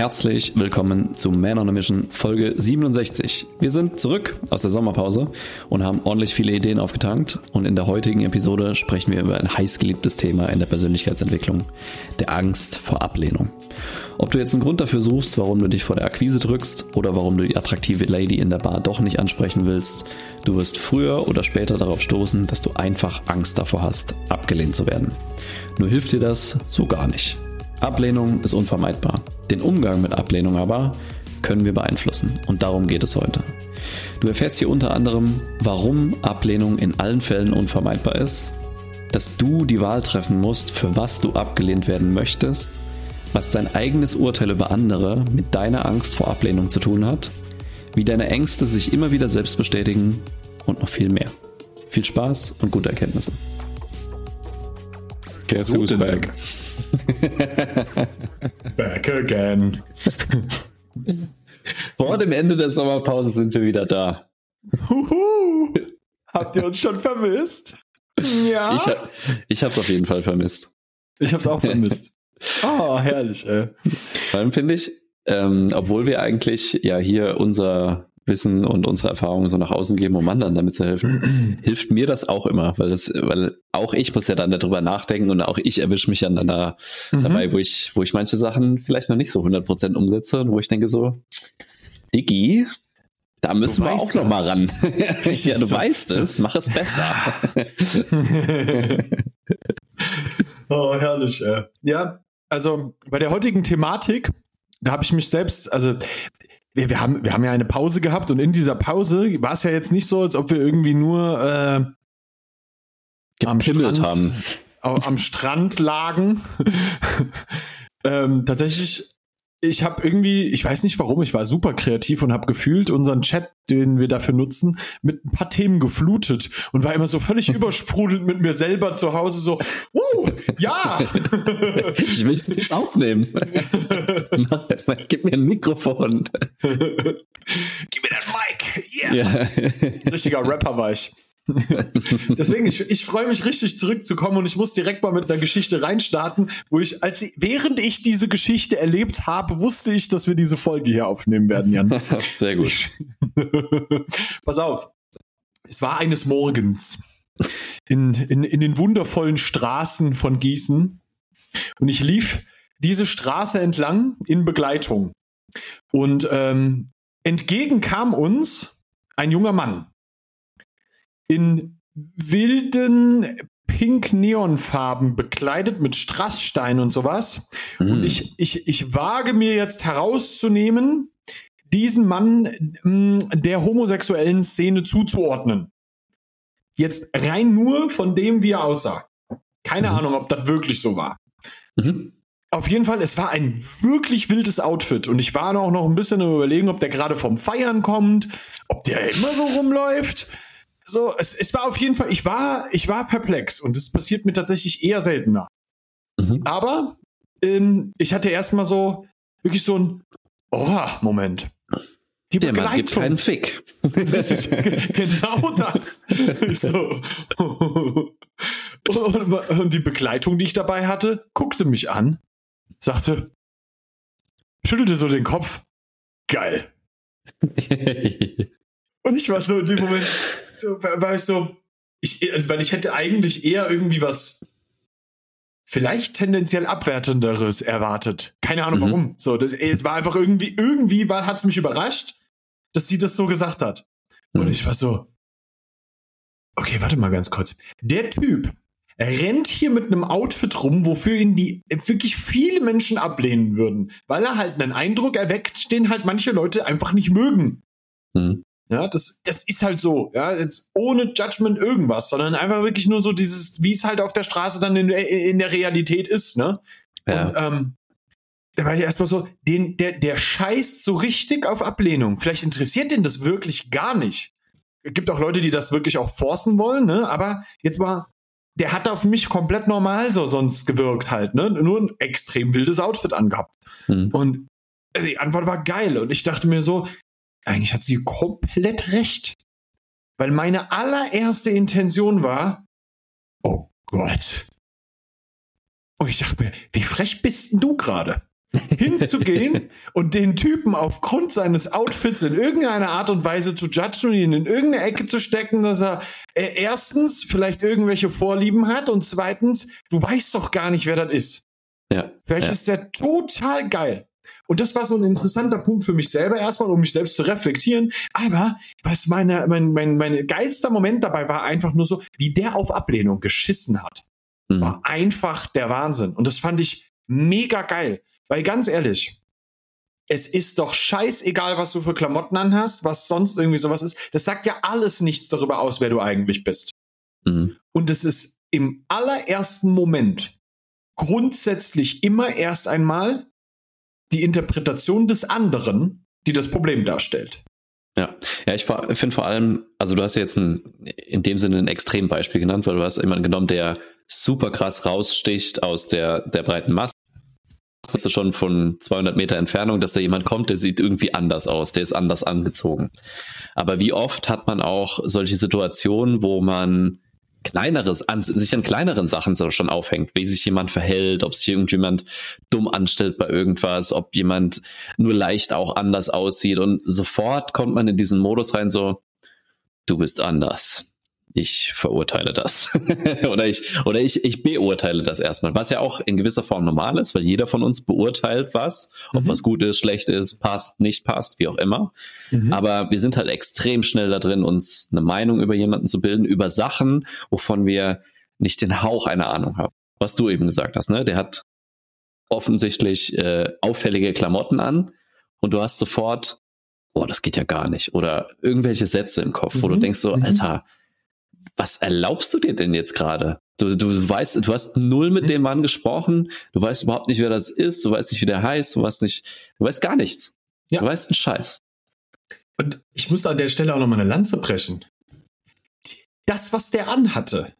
Herzlich willkommen zu Man on a Mission Folge 67. Wir sind zurück aus der Sommerpause und haben ordentlich viele Ideen aufgetankt und in der heutigen Episode sprechen wir über ein heißgeliebtes Thema in der Persönlichkeitsentwicklung, der Angst vor Ablehnung. Ob du jetzt einen Grund dafür suchst, warum du dich vor der Akquise drückst oder warum du die attraktive Lady in der Bar doch nicht ansprechen willst, du wirst früher oder später darauf stoßen, dass du einfach Angst davor hast, abgelehnt zu werden. Nur hilft dir das so gar nicht. Ablehnung ist unvermeidbar. Den Umgang mit Ablehnung aber können wir beeinflussen und darum geht es heute. Du erfährst hier unter anderem, warum Ablehnung in allen Fällen unvermeidbar ist, dass du die Wahl treffen musst, für was du abgelehnt werden möchtest, was dein eigenes Urteil über andere mit deiner Angst vor Ablehnung zu tun hat, wie deine Ängste sich immer wieder selbst bestätigen und noch viel mehr. Viel Spaß und gute Erkenntnisse. Guess who's back? back again. Vor dem Ende der Sommerpause sind wir wieder da. Huhu. Habt ihr uns schon vermisst? Ja. Ich, ha ich hab's auf jeden Fall vermisst. Ich hab's auch vermisst. Oh, herrlich, ey. Vor allem finde ich, ähm, obwohl wir eigentlich ja hier unser Wissen und unsere Erfahrungen so nach außen geben, um anderen damit zu helfen, hilft mir das auch immer, weil das, weil auch ich muss ja dann darüber nachdenken und auch ich erwische mich dann da mhm. dabei, wo ich, wo ich manche Sachen vielleicht noch nicht so 100% umsetze und wo ich denke so, Diggi, da müssen wir auch noch mal ran. ja, du weißt es, mach es besser. oh, herrlich. Äh. Ja, also bei der heutigen Thematik, da habe ich mich selbst, also wir, haben, wir haben ja eine Pause gehabt und in dieser Pause war es ja jetzt nicht so, als ob wir irgendwie nur äh, am Strand, haben. am Strand lagen. ähm, tatsächlich ich habe irgendwie, ich weiß nicht warum, ich war super kreativ und habe gefühlt unseren Chat, den wir dafür nutzen, mit ein paar Themen geflutet und war immer so völlig übersprudelt mit mir selber zu Hause so, uh, ja. ich will das jetzt aufnehmen. Gib mir ein Mikrofon. Gib mir das Mic. Yeah. Ja. Richtiger Rapper war ich. Deswegen, ich, ich freue mich richtig zurückzukommen und ich muss direkt mal mit einer Geschichte reinstarten, wo ich, als während ich diese Geschichte erlebt habe, wusste ich, dass wir diese Folge hier aufnehmen werden, Jan. Sehr gut. Pass auf. Es war eines Morgens in, in, in den wundervollen Straßen von Gießen und ich lief diese Straße entlang in Begleitung. Und ähm, entgegen kam uns ein junger Mann in wilden pink-neonfarben bekleidet mit Strassstein und sowas. Mm. Und ich, ich, ich wage mir jetzt herauszunehmen, diesen Mann mh, mm, der homosexuellen Szene zuzuordnen. Jetzt rein nur von dem, wie er aussah. Keine mhm. Ahnung, ob das wirklich so war. Mhm. Auf jeden Fall, es war ein wirklich wildes Outfit und ich war auch noch ein bisschen im Überlegen, ob der gerade vom Feiern kommt, ob der immer so rumläuft so, es, es war auf jeden Fall, ich war, ich war perplex und das passiert mir tatsächlich eher seltener. Mhm. Aber ähm, ich hatte erstmal so, wirklich so ein, oh, Moment. Die Der Begleitung. Mann gibt keinen Fick. Genau das. so. Und die Begleitung, die ich dabei hatte, guckte mich an, sagte, schüttelte so den Kopf. Geil. Und ich war so in dem Moment, so, war ich so, ich, also, weil ich hätte eigentlich eher irgendwie was vielleicht tendenziell abwertenderes erwartet. Keine Ahnung mhm. warum. So, das, es war einfach irgendwie, irgendwie war, hat's mich überrascht, dass sie das so gesagt hat. Mhm. Und ich war so, okay, warte mal ganz kurz. Der Typ rennt hier mit einem Outfit rum, wofür ihn die wirklich viele Menschen ablehnen würden, weil er halt einen Eindruck erweckt, den halt manche Leute einfach nicht mögen. Mhm. Ja, das, das ist halt so, ja, jetzt ohne Judgment irgendwas, sondern einfach wirklich nur so dieses, wie es halt auf der Straße dann in, in der Realität ist, ne? Ja. Und, ähm, da war ich erstmal so, den, der, der scheißt so richtig auf Ablehnung. Vielleicht interessiert den das wirklich gar nicht. Es gibt auch Leute, die das wirklich auch forcen wollen, ne? Aber jetzt mal, der hat auf mich komplett normal so sonst gewirkt halt, ne? Nur ein extrem wildes Outfit angehabt. Hm. Und äh, die Antwort war geil. Und ich dachte mir so, eigentlich hat sie komplett recht. Weil meine allererste Intention war, oh Gott. Und ich dachte mir, wie frech bist denn du gerade? hinzugehen und den Typen aufgrund seines Outfits in irgendeiner Art und Weise zu judgen und ihn in irgendeine Ecke zu stecken, dass er äh, erstens vielleicht irgendwelche Vorlieben hat und zweitens, du weißt doch gar nicht, wer das ist. Ja. Vielleicht ja. ist der total geil. Und das war so ein interessanter Punkt für mich selber erstmal, um mich selbst zu reflektieren. Aber was meine, mein, mein, mein geilster Moment dabei war einfach nur so, wie der auf Ablehnung geschissen hat. Mhm. War einfach der Wahnsinn. Und das fand ich mega geil. Weil ganz ehrlich, es ist doch scheißegal, was du für Klamotten anhast, was sonst irgendwie sowas ist. Das sagt ja alles nichts darüber aus, wer du eigentlich bist. Mhm. Und es ist im allerersten Moment grundsätzlich immer erst einmal die Interpretation des anderen, die das Problem darstellt. Ja, ja, ich finde vor allem, also du hast jetzt ein, in dem Sinne ein Extrembeispiel genannt, weil du hast jemanden genommen, der super krass raussticht aus der, der breiten Masse. Das ist schon von 200 Meter Entfernung, dass da jemand kommt, der sieht irgendwie anders aus, der ist anders angezogen. Aber wie oft hat man auch solche Situationen, wo man kleineres, an, sich an kleineren Sachen so schon aufhängt, wie sich jemand verhält, ob sich irgendjemand dumm anstellt bei irgendwas, ob jemand nur leicht auch anders aussieht und sofort kommt man in diesen Modus rein, so, du bist anders. Ich verurteile das. oder ich, oder ich, ich beurteile das erstmal, was ja auch in gewisser Form normal ist, weil jeder von uns beurteilt was, ob mhm. was gut ist, schlecht ist, passt, nicht passt, wie auch immer. Mhm. Aber wir sind halt extrem schnell da drin, uns eine Meinung über jemanden zu bilden, über Sachen, wovon wir nicht den Hauch einer Ahnung haben. Was du eben gesagt hast, ne? Der hat offensichtlich äh, auffällige Klamotten an und du hast sofort, boah, das geht ja gar nicht. Oder irgendwelche Sätze im Kopf, mhm. wo du mhm. denkst so, mhm. Alter, was erlaubst du dir denn jetzt gerade? Du, du weißt, du hast null mit mhm. dem Mann gesprochen, du weißt überhaupt nicht, wer das ist, du weißt nicht, wie der heißt, du weißt nicht, du weißt gar nichts. Ja. Du weißt einen Scheiß. Und ich muss an der Stelle auch noch mal eine Lanze brechen. Das, was der anhatte,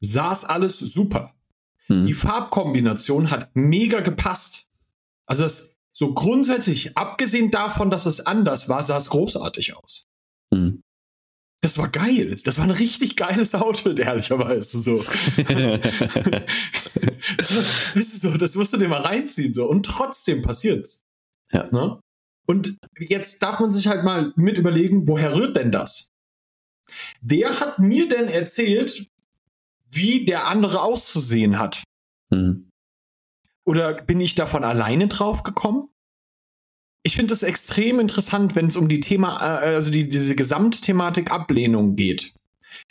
saß alles super. Mhm. Die Farbkombination hat mega gepasst. Also das, so grundsätzlich, abgesehen davon, dass es anders war, sah es großartig aus. Mhm das war geil. Das war ein richtig geiles Outfit, ehrlicherweise so. das, war, das, so das musst du dir mal reinziehen so und trotzdem passiert's. Ja. Ne? Und jetzt darf man sich halt mal mit überlegen, woher rührt denn das? Wer hat mir denn erzählt, wie der andere auszusehen hat? Mhm. Oder bin ich davon alleine drauf gekommen? Ich finde es extrem interessant, wenn es um die Thema, äh, also die, diese Gesamtthematik Ablehnung geht.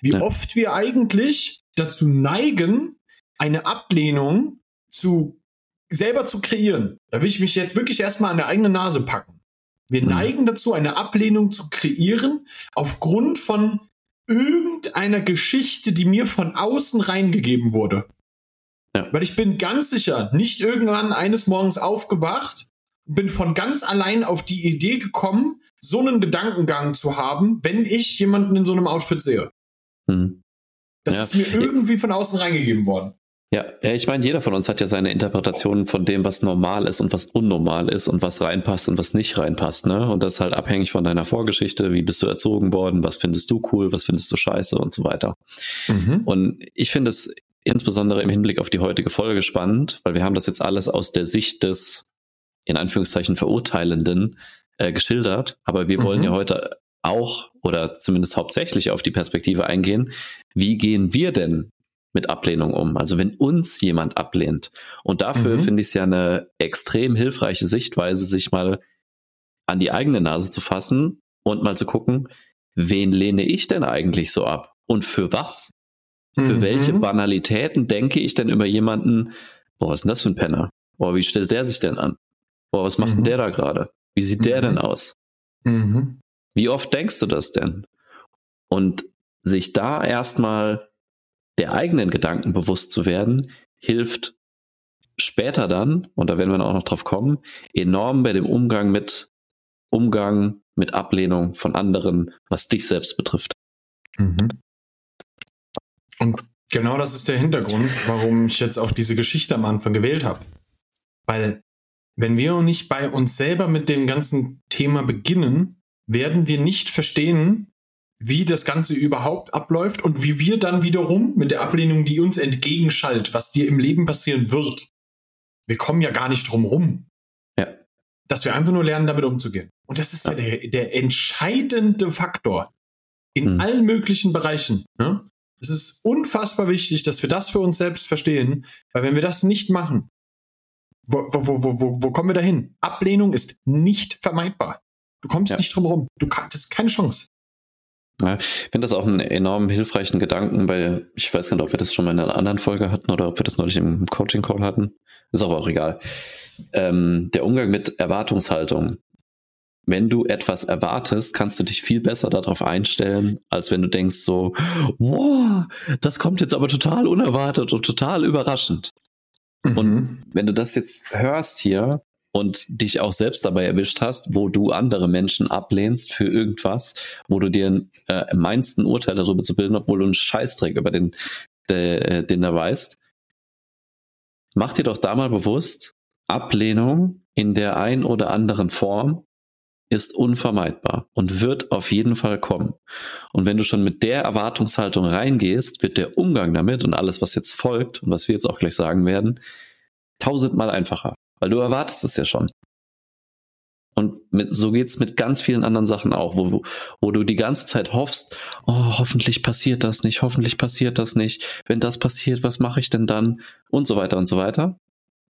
Wie ja. oft wir eigentlich dazu neigen, eine Ablehnung zu selber zu kreieren. Da will ich mich jetzt wirklich erstmal an der eigenen Nase packen. Wir mhm. neigen dazu, eine Ablehnung zu kreieren aufgrund von irgendeiner Geschichte, die mir von außen reingegeben wurde. Ja. Weil ich bin ganz sicher, nicht irgendwann eines Morgens aufgewacht bin von ganz allein auf die Idee gekommen, so einen Gedankengang zu haben, wenn ich jemanden in so einem Outfit sehe. Mhm. Das ja. ist mir irgendwie von außen reingegeben worden. Ja, ich meine, jeder von uns hat ja seine Interpretation von dem, was normal ist und was unnormal ist und was reinpasst und was nicht reinpasst, ne? Und das ist halt abhängig von deiner Vorgeschichte, wie bist du erzogen worden, was findest du cool, was findest du scheiße und so weiter. Mhm. Und ich finde es insbesondere im Hinblick auf die heutige Folge spannend, weil wir haben das jetzt alles aus der Sicht des in Anführungszeichen Verurteilenden äh, geschildert. Aber wir wollen mhm. ja heute auch oder zumindest hauptsächlich auf die Perspektive eingehen. Wie gehen wir denn mit Ablehnung um? Also wenn uns jemand ablehnt. Und dafür mhm. finde ich es ja eine extrem hilfreiche Sichtweise, sich mal an die eigene Nase zu fassen und mal zu gucken, wen lehne ich denn eigentlich so ab? Und für was? Mhm. Für welche Banalitäten denke ich denn über jemanden, boah, was ist denn das für ein Penner? Boah, wie stellt der sich denn an? Boah, was macht mhm. denn der da gerade? Wie sieht mhm. der denn aus? Mhm. Wie oft denkst du das denn? Und sich da erstmal der eigenen Gedanken bewusst zu werden, hilft später dann, und da werden wir auch noch drauf kommen, enorm bei dem Umgang mit Umgang mit Ablehnung von anderen, was dich selbst betrifft. Mhm. Und genau das ist der Hintergrund, warum ich jetzt auch diese Geschichte am Anfang gewählt habe. Weil wenn wir nicht bei uns selber mit dem ganzen Thema beginnen, werden wir nicht verstehen, wie das Ganze überhaupt abläuft und wie wir dann wiederum mit der Ablehnung, die uns entgegenschallt, was dir im Leben passieren wird. Wir kommen ja gar nicht drum rum. dass wir einfach nur lernen, damit umzugehen. Und das ist ja, der, der entscheidende Faktor in mhm. allen möglichen Bereichen. Ne? Es ist unfassbar wichtig, dass wir das für uns selbst verstehen, weil wenn wir das nicht machen, wo, wo, wo, wo, wo kommen wir dahin? Ablehnung ist nicht vermeidbar. Du kommst ja. nicht drum herum. Du kannst, das ist keine Chance. Ja, ich finde das auch einen enorm hilfreichen Gedanken, weil ich weiß nicht, ob wir das schon mal in einer anderen Folge hatten oder ob wir das neulich im Coaching-Call hatten. Ist aber auch egal. Ähm, der Umgang mit Erwartungshaltung. Wenn du etwas erwartest, kannst du dich viel besser darauf einstellen, als wenn du denkst so, wow, das kommt jetzt aber total unerwartet und total überraschend. Mhm. Und wenn du das jetzt hörst hier, und dich auch selbst dabei erwischt hast, wo du andere Menschen ablehnst für irgendwas, wo du dir äh, meinst, ein Urteil darüber zu bilden, obwohl du einen Scheißdreck über den, der, äh, den er weißt. Mach dir doch da mal bewusst, Ablehnung in der ein oder anderen Form ist unvermeidbar und wird auf jeden Fall kommen. Und wenn du schon mit der Erwartungshaltung reingehst, wird der Umgang damit und alles, was jetzt folgt und was wir jetzt auch gleich sagen werden, tausendmal einfacher weil du erwartest es ja schon. Und mit, so geht's mit ganz vielen anderen Sachen auch, wo, wo, wo du die ganze Zeit hoffst, oh, hoffentlich passiert das nicht, hoffentlich passiert das nicht. Wenn das passiert, was mache ich denn dann? Und so weiter und so weiter.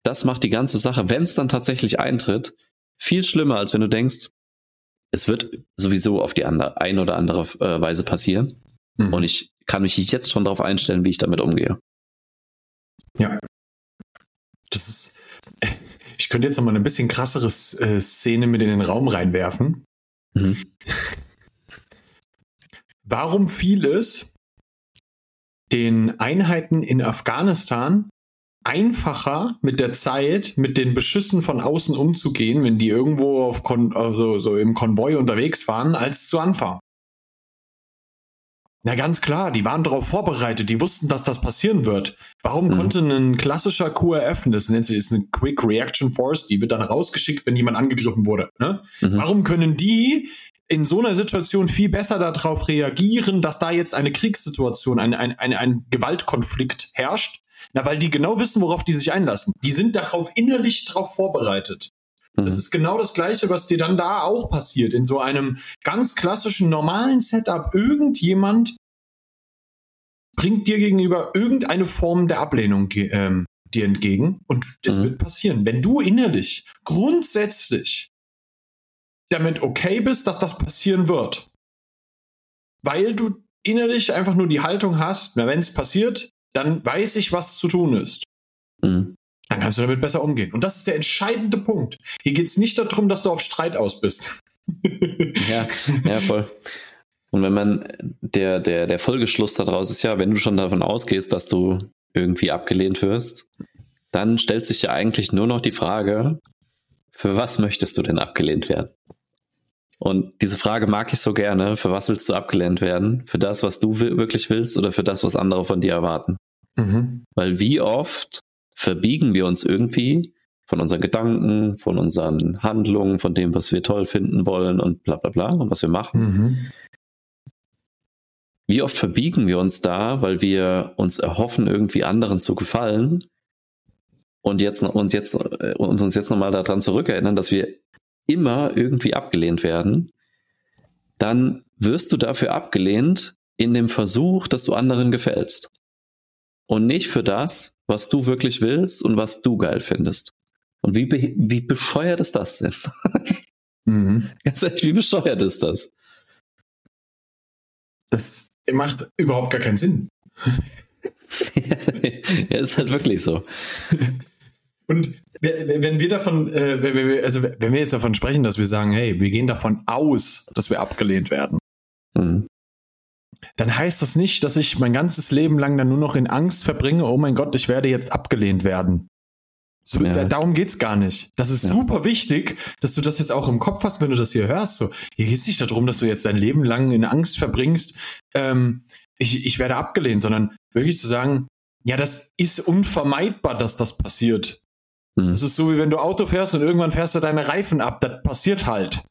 Das macht die ganze Sache, wenn es dann tatsächlich eintritt, viel schlimmer, als wenn du denkst, es wird sowieso auf die andere, ein oder andere äh, Weise passieren. Mhm. Und ich kann mich jetzt schon darauf einstellen, wie ich damit umgehe. Ja. Das ist, ich könnte jetzt noch mal eine bisschen krassere äh, Szene mit in den Raum reinwerfen. Mhm. Warum fiel es den Einheiten in Afghanistan einfacher mit der Zeit mit den Beschüssen von außen umzugehen, wenn die irgendwo auf Kon also so im Konvoi unterwegs waren, als zu Anfang? Na ganz klar, die waren darauf vorbereitet, die wussten, dass das passieren wird. Warum mhm. konnte ein klassischer QRF, das nennt sich ist eine Quick Reaction Force, die wird dann rausgeschickt, wenn jemand angegriffen wurde. Ne? Mhm. Warum können die in so einer Situation viel besser darauf reagieren, dass da jetzt eine Kriegssituation, ein, ein, ein, ein Gewaltkonflikt herrscht? Na, weil die genau wissen, worauf die sich einlassen. Die sind darauf innerlich darauf vorbereitet. Das mhm. ist genau das Gleiche, was dir dann da auch passiert. In so einem ganz klassischen, normalen Setup. Irgendjemand bringt dir gegenüber irgendeine Form der Ablehnung ähm, dir entgegen. Und das mhm. wird passieren. Wenn du innerlich grundsätzlich damit okay bist, dass das passieren wird, weil du innerlich einfach nur die Haltung hast, wenn es passiert, dann weiß ich, was zu tun ist. Mhm dann kannst du damit besser umgehen. Und das ist der entscheidende Punkt. Hier geht es nicht darum, dass du auf Streit aus bist. ja, ja, voll. Und wenn man, der, der, der Folgeschluss daraus ist ja, wenn du schon davon ausgehst, dass du irgendwie abgelehnt wirst, dann stellt sich ja eigentlich nur noch die Frage, für was möchtest du denn abgelehnt werden? Und diese Frage mag ich so gerne. Für was willst du abgelehnt werden? Für das, was du wirklich willst oder für das, was andere von dir erwarten? Mhm. Weil wie oft verbiegen wir uns irgendwie von unseren Gedanken, von unseren Handlungen, von dem, was wir toll finden wollen und bla bla bla und was wir machen. Mhm. Wie oft verbiegen wir uns da, weil wir uns erhoffen, irgendwie anderen zu gefallen und jetzt und jetzt äh, und uns jetzt nochmal daran zurückerinnern, dass wir immer irgendwie abgelehnt werden, dann wirst du dafür abgelehnt in dem Versuch, dass du anderen gefällst. Und nicht für das, was du wirklich willst und was du geil findest. Und wie, be wie bescheuert ist das denn? Mhm. Ganz ehrlich, wie bescheuert ist das? Das macht überhaupt gar keinen Sinn. ja, ist halt wirklich so. Und wenn wir davon, äh, also wenn wir jetzt davon sprechen, dass wir sagen, hey, wir gehen davon aus, dass wir abgelehnt werden, mhm dann heißt das nicht, dass ich mein ganzes Leben lang dann nur noch in Angst verbringe, oh mein Gott, ich werde jetzt abgelehnt werden. So, ja. da, darum geht's gar nicht. Das ist ja. super wichtig, dass du das jetzt auch im Kopf hast, wenn du das hier hörst. So, hier geht's nicht darum, dass du jetzt dein Leben lang in Angst verbringst, ähm, ich, ich werde abgelehnt, sondern wirklich zu sagen, ja, das ist unvermeidbar, dass das passiert. Mhm. Das ist so, wie wenn du Auto fährst und irgendwann fährst du deine Reifen ab. Das passiert halt.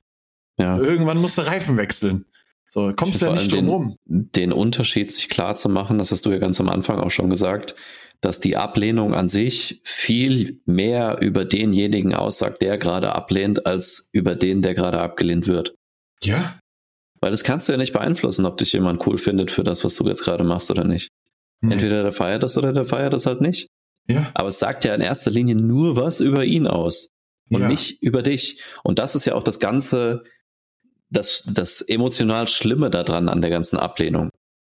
Ja. Also irgendwann musst du Reifen wechseln. So, kommst du ja nicht drum rum. Den Unterschied sich klar zu machen, das hast du ja ganz am Anfang auch schon gesagt, dass die Ablehnung an sich viel mehr über denjenigen aussagt, der gerade ablehnt, als über den, der gerade abgelehnt wird. Ja. Weil das kannst du ja nicht beeinflussen, ob dich jemand cool findet für das, was du jetzt gerade machst oder nicht. Nee. Entweder der feiert das oder der feiert das halt nicht. Ja. Aber es sagt ja in erster Linie nur was über ihn aus und ja. nicht über dich. Und das ist ja auch das ganze, das, das emotional Schlimme daran an der ganzen Ablehnung.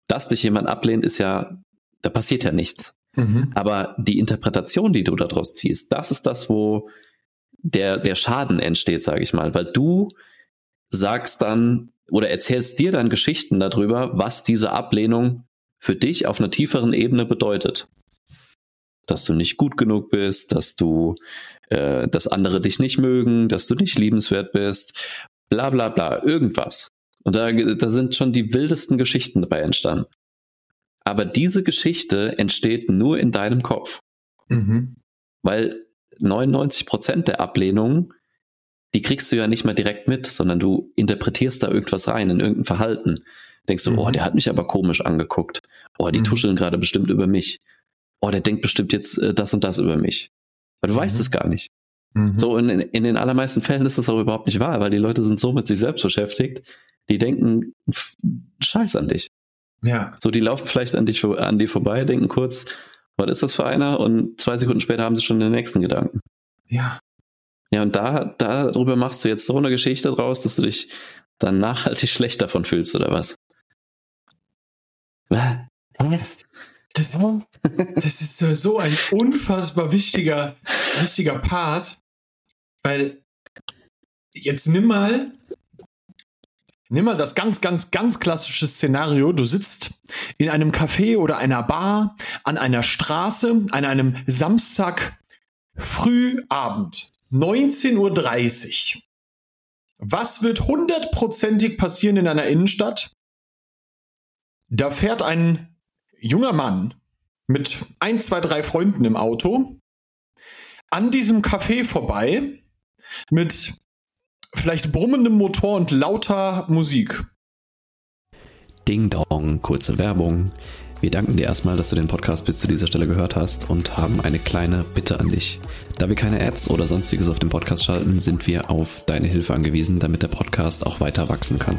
Dass dich jemand ablehnt, ist ja, da passiert ja nichts. Mhm. Aber die Interpretation, die du daraus ziehst, das ist das, wo der, der Schaden entsteht, sage ich mal, weil du sagst dann oder erzählst dir dann Geschichten darüber, was diese Ablehnung für dich auf einer tieferen Ebene bedeutet. Dass du nicht gut genug bist, dass du, äh, dass andere dich nicht mögen, dass du nicht liebenswert bist, bla bla bla, irgendwas. Und da, da sind schon die wildesten Geschichten dabei entstanden. Aber diese Geschichte entsteht nur in deinem Kopf. Mhm. Weil 99 Prozent der Ablehnungen, die kriegst du ja nicht mehr direkt mit, sondern du interpretierst da irgendwas rein, in irgendein Verhalten. Denkst du, mhm. oh, der hat mich aber komisch angeguckt. Oh, die mhm. tuscheln gerade bestimmt über mich. Oh, der denkt bestimmt jetzt äh, das und das über mich. Aber du weißt mhm. es gar nicht. Mhm. So, in, in den allermeisten Fällen ist das auch überhaupt nicht wahr, weil die Leute sind so mit sich selbst beschäftigt, die denken Scheiß an dich. Ja. So, die laufen vielleicht an dich, an dir vorbei, denken kurz, was ist das für einer? Und zwei Sekunden später haben sie schon den nächsten Gedanken. Ja. Ja, und da, darüber machst du jetzt so eine Geschichte draus, dass du dich dann nachhaltig schlecht davon fühlst, oder was? Was? Das, das ist so ein unfassbar wichtiger, wichtiger Part, weil jetzt nimm mal Nimm mal das ganz, ganz, ganz klassische Szenario. Du sitzt in einem Café oder einer Bar, an einer Straße, an einem Samstag Frühabend, 19.30 Uhr. Was wird hundertprozentig passieren in einer Innenstadt? Da fährt ein junger Mann mit ein, zwei, drei Freunden im Auto an diesem Café vorbei mit vielleicht brummendem Motor und lauter Musik. Ding Dong, kurze Werbung. Wir danken dir erstmal, dass du den Podcast bis zu dieser Stelle gehört hast und haben eine kleine Bitte an dich. Da wir keine Ads oder sonstiges auf dem Podcast schalten, sind wir auf deine Hilfe angewiesen, damit der Podcast auch weiter wachsen kann.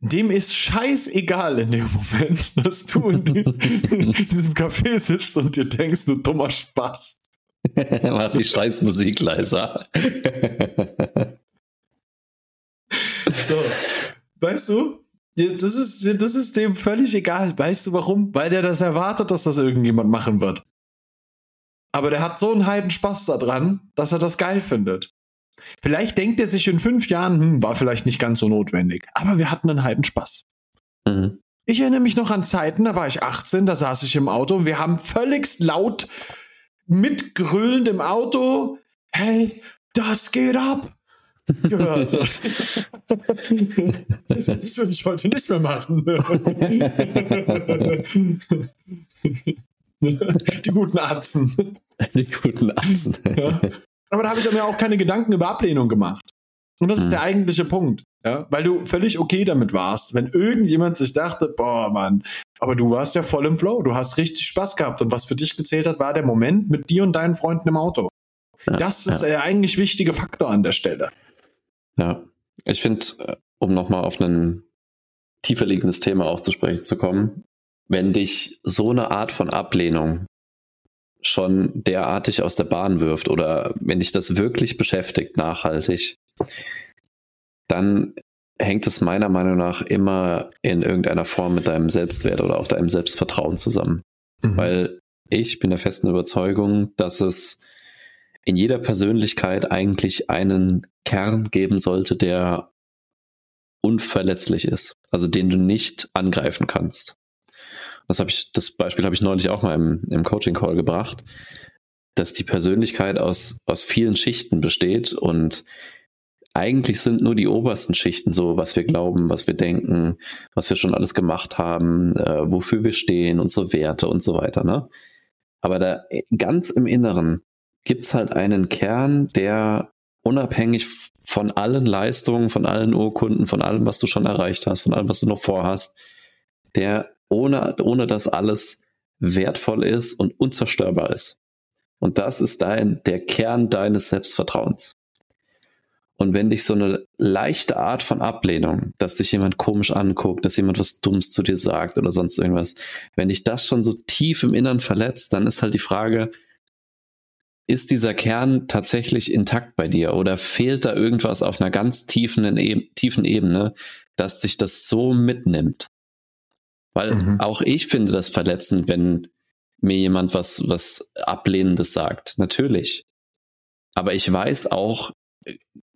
dem ist scheißegal in dem Moment, dass du in, die, in diesem Café sitzt und dir denkst, du dummer Spaß. Mach die Scheißmusik leiser. so, weißt du, das ist, das ist dem völlig egal. Weißt du warum? Weil der das erwartet, dass das irgendjemand machen wird. Aber der hat so einen heiden Spaß daran, dass er das geil findet. Vielleicht denkt er sich in fünf Jahren, hm, war vielleicht nicht ganz so notwendig. Aber wir hatten einen halben Spaß. Mhm. Ich erinnere mich noch an Zeiten, da war ich 18, da saß ich im Auto und wir haben völligst laut mitgröhlend im Auto, hey, das geht ab, gehört. das, das würde ich heute nicht mehr machen. Die guten Atzen. Die guten Atzen. Ja. Aber da habe ich mir auch keine Gedanken über Ablehnung gemacht. Und das ist hm. der eigentliche Punkt. Ja? Weil du völlig okay damit warst, wenn irgendjemand sich dachte, boah, Mann, aber du warst ja voll im Flow, du hast richtig Spaß gehabt. Und was für dich gezählt hat, war der Moment mit dir und deinen Freunden im Auto. Ja, das ist ja. der eigentlich wichtige Faktor an der Stelle. Ja, ich finde, äh, um nochmal auf ein tiefer liegendes Thema auch zu sprechen zu kommen, wenn dich so eine Art von Ablehnung schon derartig aus der Bahn wirft oder wenn dich das wirklich beschäftigt, nachhaltig, dann hängt es meiner Meinung nach immer in irgendeiner Form mit deinem Selbstwert oder auch deinem Selbstvertrauen zusammen. Mhm. Weil ich bin der festen Überzeugung, dass es in jeder Persönlichkeit eigentlich einen Kern geben sollte, der unverletzlich ist, also den du nicht angreifen kannst. Das habe ich, das Beispiel habe ich neulich auch mal im, im Coaching-Call gebracht. dass die Persönlichkeit aus, aus vielen Schichten besteht und eigentlich sind nur die obersten Schichten so, was wir glauben, was wir denken, was wir schon alles gemacht haben, äh, wofür wir stehen, unsere Werte und so weiter. Ne? Aber da ganz im Inneren gibt's halt einen Kern, der unabhängig von allen Leistungen, von allen Urkunden, von allem, was du schon erreicht hast, von allem, was du noch vorhast, der ohne, ohne das alles wertvoll ist und unzerstörbar ist. Und das ist dein, der Kern deines Selbstvertrauens. Und wenn dich so eine leichte Art von Ablehnung, dass dich jemand komisch anguckt, dass jemand was Dummes zu dir sagt oder sonst irgendwas, wenn dich das schon so tief im Innern verletzt, dann ist halt die Frage, ist dieser Kern tatsächlich intakt bei dir oder fehlt da irgendwas auf einer ganz tiefen, tiefen Ebene, dass sich das so mitnimmt? Weil mhm. auch ich finde das verletzend, wenn mir jemand was, was Ablehnendes sagt. Natürlich. Aber ich weiß auch,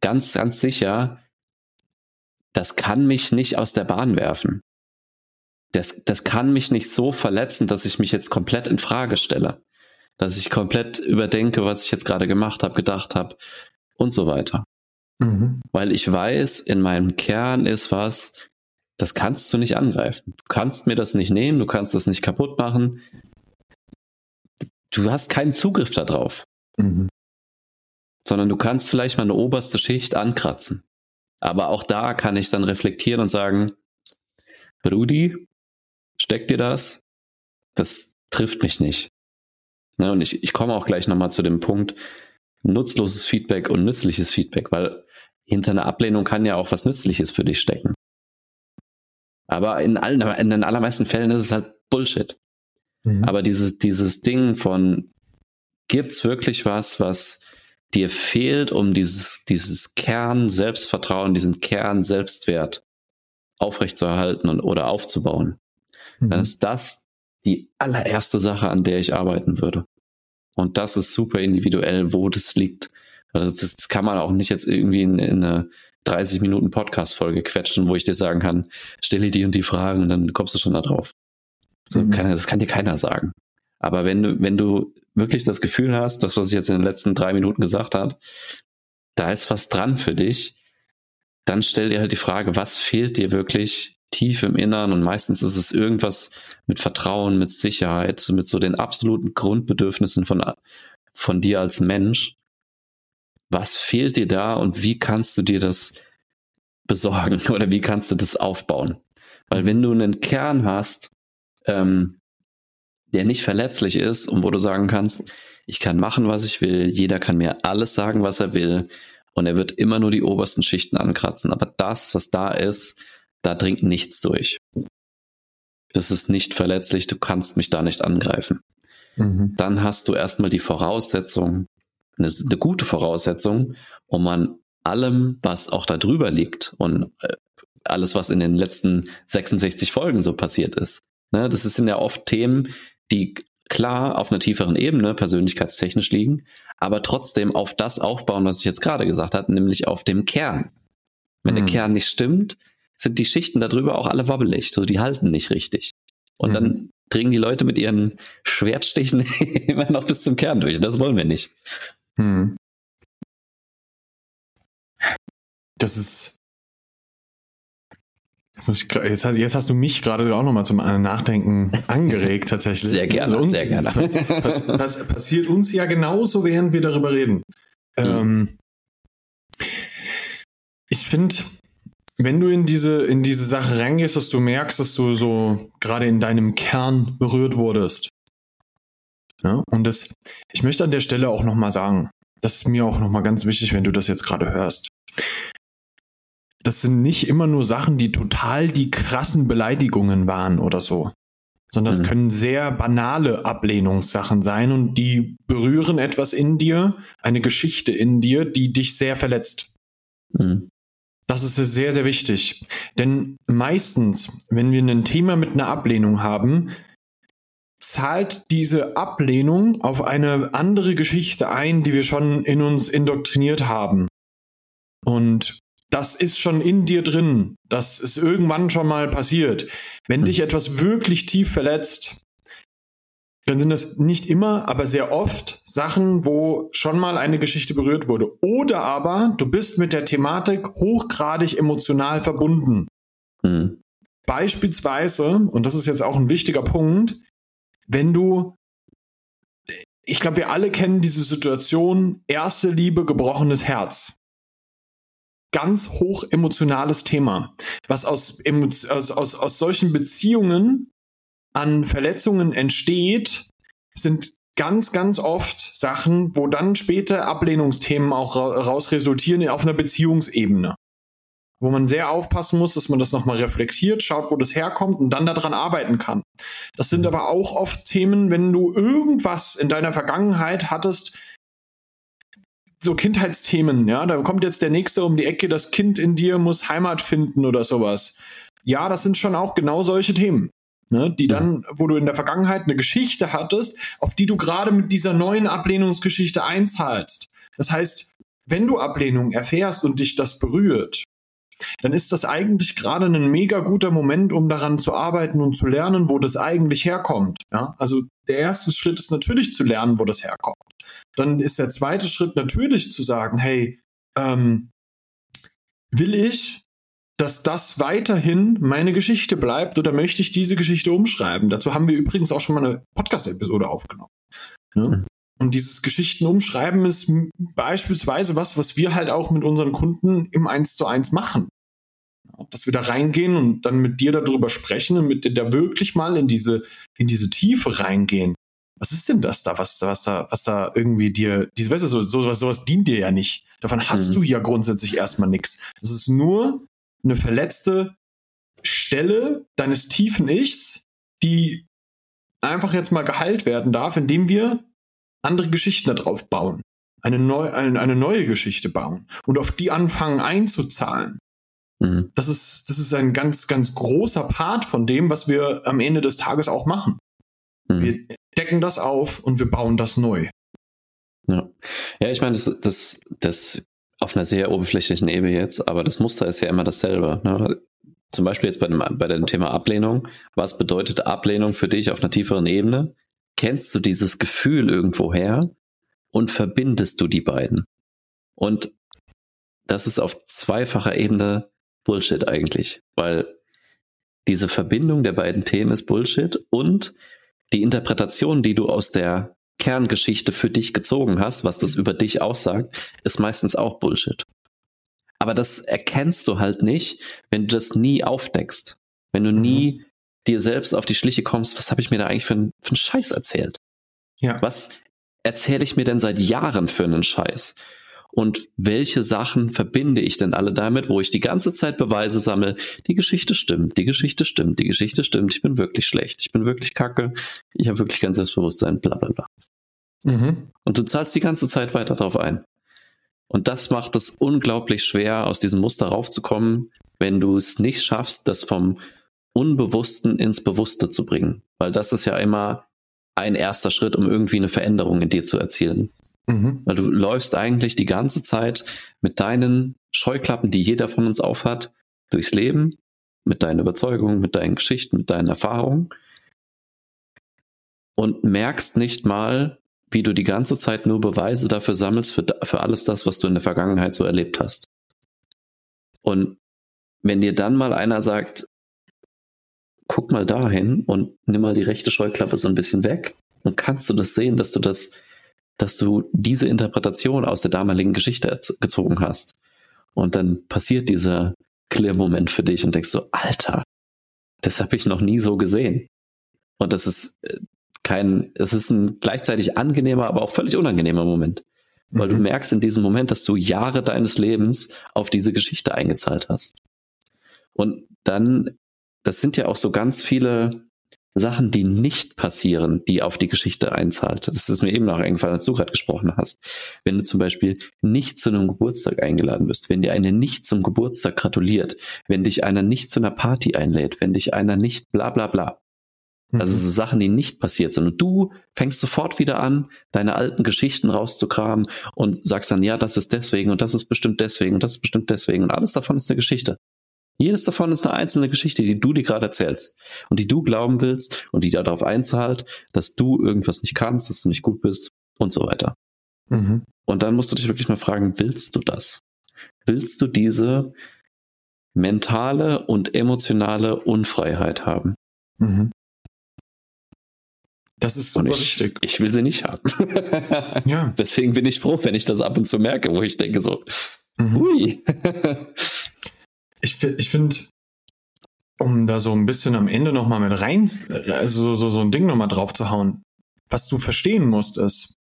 ganz, ganz sicher, das kann mich nicht aus der Bahn werfen. Das, das kann mich nicht so verletzen, dass ich mich jetzt komplett in Frage stelle. Dass ich komplett überdenke, was ich jetzt gerade gemacht habe, gedacht habe und so weiter. Mhm. Weil ich weiß, in meinem Kern ist was, das kannst du nicht angreifen. Du kannst mir das nicht nehmen, du kannst das nicht kaputt machen. Du hast keinen Zugriff darauf. Mhm sondern du kannst vielleicht mal eine oberste Schicht ankratzen. Aber auch da kann ich dann reflektieren und sagen, Rudi, steckt dir das? Das trifft mich nicht. Ne, und ich, ich komme auch gleich nochmal zu dem Punkt, nutzloses Feedback und nützliches Feedback, weil hinter einer Ablehnung kann ja auch was Nützliches für dich stecken. Aber in, allen, in den allermeisten Fällen ist es halt Bullshit. Mhm. Aber dieses, dieses Ding von, gibt's wirklich was, was dir fehlt, um dieses, dieses Kern Selbstvertrauen, diesen Kern Selbstwert aufrechtzuerhalten und, oder aufzubauen, mhm. dann ist das die allererste Sache, an der ich arbeiten würde. Und das ist super individuell, wo das liegt. Also das, kann man auch nicht jetzt irgendwie in, in eine 30 Minuten Podcast-Folge quetschen, wo ich dir sagen kann, stelle die und die Fragen und dann kommst du schon da drauf. So, mhm. kann, das kann dir keiner sagen. Aber wenn du, wenn du wirklich das Gefühl hast, das, was ich jetzt in den letzten drei Minuten gesagt habe, da ist was dran für dich, dann stell dir halt die Frage, was fehlt dir wirklich tief im Innern? Und meistens ist es irgendwas mit Vertrauen, mit Sicherheit, mit so den absoluten Grundbedürfnissen von, von dir als Mensch. Was fehlt dir da und wie kannst du dir das besorgen oder wie kannst du das aufbauen? Weil wenn du einen Kern hast, ähm, der nicht verletzlich ist und wo du sagen kannst, ich kann machen, was ich will, jeder kann mir alles sagen, was er will und er wird immer nur die obersten Schichten ankratzen. Aber das, was da ist, da dringt nichts durch. Das ist nicht verletzlich, du kannst mich da nicht angreifen. Mhm. Dann hast du erstmal die Voraussetzung, eine, eine, gute Voraussetzung, um an allem, was auch da drüber liegt und äh, alles, was in den letzten 66 Folgen so passiert ist. Ne, das sind ja oft Themen, die klar auf einer tieferen Ebene persönlichkeitstechnisch liegen, aber trotzdem auf das aufbauen, was ich jetzt gerade gesagt habe, nämlich auf dem Kern. Wenn mhm. der Kern nicht stimmt, sind die Schichten darüber auch alle wobbelig, so die halten nicht richtig. Und mhm. dann dringen die Leute mit ihren Schwertstichen immer noch bis zum Kern durch. Das wollen wir nicht. Mhm. Das ist Jetzt, muss ich, jetzt, hast, jetzt hast du mich gerade auch nochmal zum Nachdenken angeregt, tatsächlich. Sehr gerne, also, sehr gerne. Pass, pass, passiert uns ja genauso, während wir darüber reden. Mhm. Ähm, ich finde, wenn du in diese, in diese Sache reingehst, dass du merkst, dass du so gerade in deinem Kern berührt wurdest. Ja, und das, ich möchte an der Stelle auch nochmal sagen, das ist mir auch nochmal ganz wichtig, wenn du das jetzt gerade hörst das sind nicht immer nur Sachen, die total die krassen Beleidigungen waren oder so. Sondern mhm. das können sehr banale Ablehnungssachen sein und die berühren etwas in dir, eine Geschichte in dir, die dich sehr verletzt. Mhm. Das ist sehr, sehr wichtig. Denn meistens, wenn wir ein Thema mit einer Ablehnung haben, zahlt diese Ablehnung auf eine andere Geschichte ein, die wir schon in uns indoktriniert haben. Und das ist schon in dir drin. Das ist irgendwann schon mal passiert. Wenn hm. dich etwas wirklich tief verletzt, dann sind das nicht immer, aber sehr oft Sachen, wo schon mal eine Geschichte berührt wurde. Oder aber du bist mit der Thematik hochgradig emotional verbunden. Mhm. Beispielsweise, und das ist jetzt auch ein wichtiger Punkt, wenn du, ich glaube, wir alle kennen diese Situation, erste Liebe, gebrochenes Herz. Ganz hoch emotionales Thema, was aus, aus, aus, aus solchen Beziehungen an Verletzungen entsteht, sind ganz, ganz oft Sachen, wo dann später Ablehnungsthemen auch raus resultieren auf einer Beziehungsebene. Wo man sehr aufpassen muss, dass man das nochmal reflektiert, schaut, wo das herkommt und dann daran arbeiten kann. Das sind aber auch oft Themen, wenn du irgendwas in deiner Vergangenheit hattest, so Kindheitsthemen, ja, da kommt jetzt der nächste um die Ecke, das Kind in dir muss Heimat finden oder sowas. Ja, das sind schon auch genau solche Themen ne, die dann, wo du in der Vergangenheit eine Geschichte hattest, auf die du gerade mit dieser neuen Ablehnungsgeschichte einzahlst. Das heißt, wenn du Ablehnung erfährst und dich das berührt, dann ist das eigentlich gerade ein mega guter Moment, um daran zu arbeiten und zu lernen, wo das eigentlich herkommt. Ja? Also der erste Schritt ist natürlich zu lernen, wo das herkommt. Dann ist der zweite Schritt natürlich zu sagen, hey, ähm, will ich dass das weiterhin meine Geschichte bleibt oder möchte ich diese Geschichte umschreiben? Dazu haben wir übrigens auch schon mal eine Podcast-Episode aufgenommen. Ja? Mhm. Und dieses Geschichten umschreiben ist beispielsweise was, was wir halt auch mit unseren Kunden im Eins zu eins machen. Dass wir da reingehen und dann mit dir darüber sprechen und mit dir da wirklich mal in diese, in diese Tiefe reingehen. Was ist denn das da, was, was da, was da irgendwie dir, diese, weißt du, so, sowas, sowas dient dir ja nicht. Davon hast mhm. du ja grundsätzlich erstmal nichts. Das ist nur eine verletzte Stelle deines tiefen Ichs, die einfach jetzt mal geheilt werden darf, indem wir andere Geschichten darauf bauen. Eine, neu, eine, eine neue Geschichte bauen und auf die anfangen einzuzahlen. Mhm. Das ist, das ist ein ganz, ganz großer Part von dem, was wir am Ende des Tages auch machen. Mhm. Wir decken das auf und wir bauen das neu. Ja, ja ich meine, das, das, das auf einer sehr oberflächlichen Ebene jetzt, aber das Muster ist ja immer dasselbe. Ne? Zum Beispiel jetzt bei dem, bei dem Thema Ablehnung. Was bedeutet Ablehnung für dich auf einer tieferen Ebene? Kennst du dieses Gefühl irgendwoher und verbindest du die beiden? Und das ist auf zweifacher Ebene Bullshit eigentlich, weil diese Verbindung der beiden Themen ist Bullshit und die Interpretation, die du aus der Kerngeschichte für dich gezogen hast, was das über dich aussagt, ist meistens auch Bullshit. Aber das erkennst du halt nicht, wenn du das nie aufdeckst. Wenn du mhm. nie dir selbst auf die Schliche kommst, was habe ich mir da eigentlich für, einen, für einen Scheiß erzählt? Ja. Was erzähle ich mir denn seit Jahren für einen Scheiß? Und welche Sachen verbinde ich denn alle damit, wo ich die ganze Zeit Beweise sammle, die Geschichte stimmt, die Geschichte stimmt, die Geschichte stimmt, ich bin wirklich schlecht, ich bin wirklich kacke, ich habe wirklich kein Selbstbewusstsein, bla bla bla. Mhm. Und du zahlst die ganze Zeit weiter drauf ein. Und das macht es unglaublich schwer, aus diesem Muster raufzukommen, wenn du es nicht schaffst, das vom Unbewussten ins Bewusste zu bringen. Weil das ist ja immer ein erster Schritt, um irgendwie eine Veränderung in dir zu erzielen. Mhm. Weil du läufst eigentlich die ganze Zeit mit deinen Scheuklappen, die jeder von uns aufhat, durchs Leben, mit deinen Überzeugungen, mit deinen Geschichten, mit deinen Erfahrungen und merkst nicht mal, wie du die ganze Zeit nur Beweise dafür sammelst, für, für alles das, was du in der Vergangenheit so erlebt hast. Und wenn dir dann mal einer sagt, guck mal dahin und nimm mal die rechte Scheuklappe so ein bisschen weg, dann kannst du das sehen, dass du das, dass du diese Interpretation aus der damaligen Geschichte gezogen hast. Und dann passiert dieser Clear-Moment für dich und denkst so, Alter, das habe ich noch nie so gesehen. Und das ist äh, kein, es ist ein gleichzeitig angenehmer, aber auch völlig unangenehmer Moment. Weil mhm. du merkst in diesem Moment, dass du Jahre deines Lebens auf diese Geschichte eingezahlt hast. Und dann, das sind ja auch so ganz viele Sachen, die nicht passieren, die auf die Geschichte einzahlt. Das ist mir eben noch eingefallen, als du gerade gesprochen hast. Wenn du zum Beispiel nicht zu einem Geburtstag eingeladen bist, wenn dir einer nicht zum Geburtstag gratuliert, wenn dich einer nicht zu einer Party einlädt, wenn dich einer nicht bla bla bla, also mhm. so Sachen, die nicht passiert sind. Und du fängst sofort wieder an, deine alten Geschichten rauszukramen und sagst dann, ja, das ist deswegen und das ist bestimmt deswegen und das ist bestimmt deswegen und alles davon ist eine Geschichte. Jedes davon ist eine einzelne Geschichte, die du dir gerade erzählst und die du glauben willst und die darauf einzahlt, dass du irgendwas nicht kannst, dass du nicht gut bist und so weiter. Mhm. Und dann musst du dich wirklich mal fragen, willst du das? Willst du diese mentale und emotionale Unfreiheit haben? Mhm. Das ist super ich, wichtig. Ich will sie nicht haben. ja. Deswegen bin ich froh, wenn ich das ab und zu merke, wo ich denke so, mhm. hui. ich, ich finde, um da so ein bisschen am Ende nochmal mit rein, also so, so ein Ding nochmal drauf zu hauen, was du verstehen musst, ist,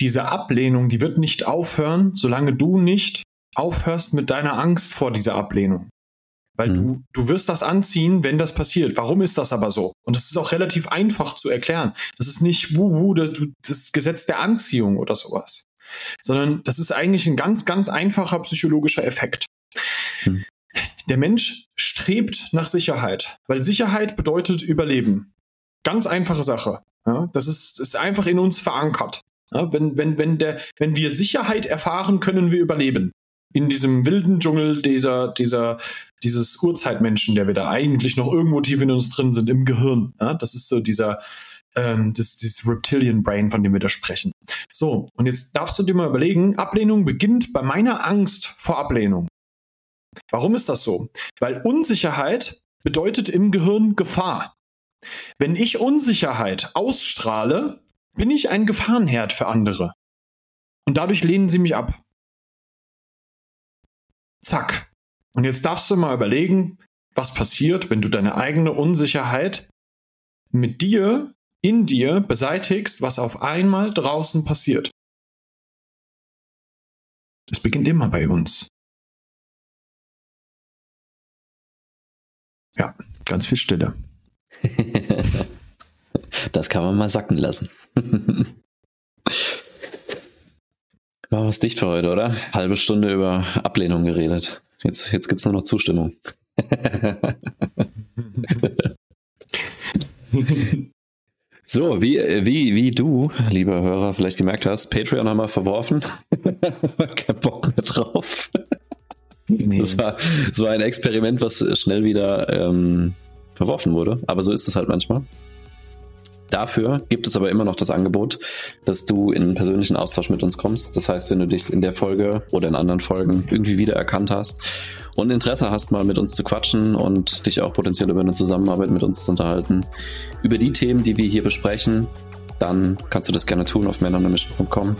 diese Ablehnung, die wird nicht aufhören, solange du nicht aufhörst mit deiner Angst vor dieser Ablehnung. Weil mhm. du, du wirst das anziehen, wenn das passiert. Warum ist das aber so? Und das ist auch relativ einfach zu erklären. Das ist nicht wuhu, das, das Gesetz der Anziehung oder sowas. Sondern das ist eigentlich ein ganz, ganz einfacher psychologischer Effekt. Mhm. Der Mensch strebt nach Sicherheit, weil Sicherheit bedeutet Überleben. Ganz einfache Sache. Ja, das ist, ist einfach in uns verankert. Ja, wenn, wenn, wenn, der, wenn wir Sicherheit erfahren, können wir überleben. In diesem wilden Dschungel dieser, dieser, dieses Urzeitmenschen, der wir da eigentlich noch irgendwo tief in uns drin sind, im Gehirn. Ja, das ist so dieser, ähm, das, dieses Reptilian Brain, von dem wir da sprechen. So, und jetzt darfst du dir mal überlegen, Ablehnung beginnt bei meiner Angst vor Ablehnung. Warum ist das so? Weil Unsicherheit bedeutet im Gehirn Gefahr. Wenn ich Unsicherheit ausstrahle, bin ich ein Gefahrenherd für andere. Und dadurch lehnen sie mich ab. Zack. Und jetzt darfst du mal überlegen, was passiert, wenn du deine eigene Unsicherheit mit dir, in dir beseitigst, was auf einmal draußen passiert. Das beginnt immer bei uns. Ja, ganz viel Stille. das kann man mal sacken lassen. War was dicht für heute, oder? Halbe Stunde über Ablehnung geredet. Jetzt, jetzt gibt es nur noch Zustimmung. so, wie, wie, wie du, lieber Hörer, vielleicht gemerkt hast, Patreon haben wir verworfen. Kein Bock mehr drauf. Nee. Das, war, das ein Experiment, was schnell wieder ähm, verworfen wurde. Aber so ist es halt manchmal. Dafür gibt es aber immer noch das Angebot, dass du in einen persönlichen Austausch mit uns kommst. Das heißt, wenn du dich in der Folge oder in anderen Folgen irgendwie wiedererkannt hast und Interesse hast, mal mit uns zu quatschen und dich auch potenziell über eine Zusammenarbeit mit uns zu unterhalten, über die Themen, die wir hier besprechen, dann kannst du das gerne tun auf männernemission.com.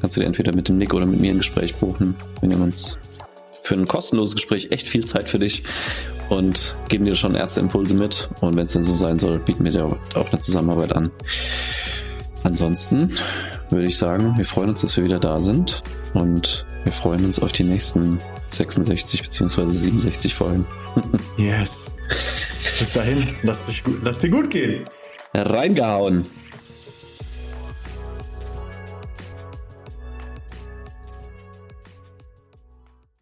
Kannst du dir entweder mit dem Nick oder mit mir ein Gespräch buchen. Wir nehmen uns für ein kostenloses Gespräch echt viel Zeit für dich und geben dir schon erste Impulse mit. Und wenn es denn so sein soll, bieten wir dir auch eine Zusammenarbeit an. Ansonsten würde ich sagen, wir freuen uns, dass wir wieder da sind und wir freuen uns auf die nächsten 66 bzw. 67 Folgen. yes. Bis dahin, lass, dich lass dir gut gehen. Reingehauen.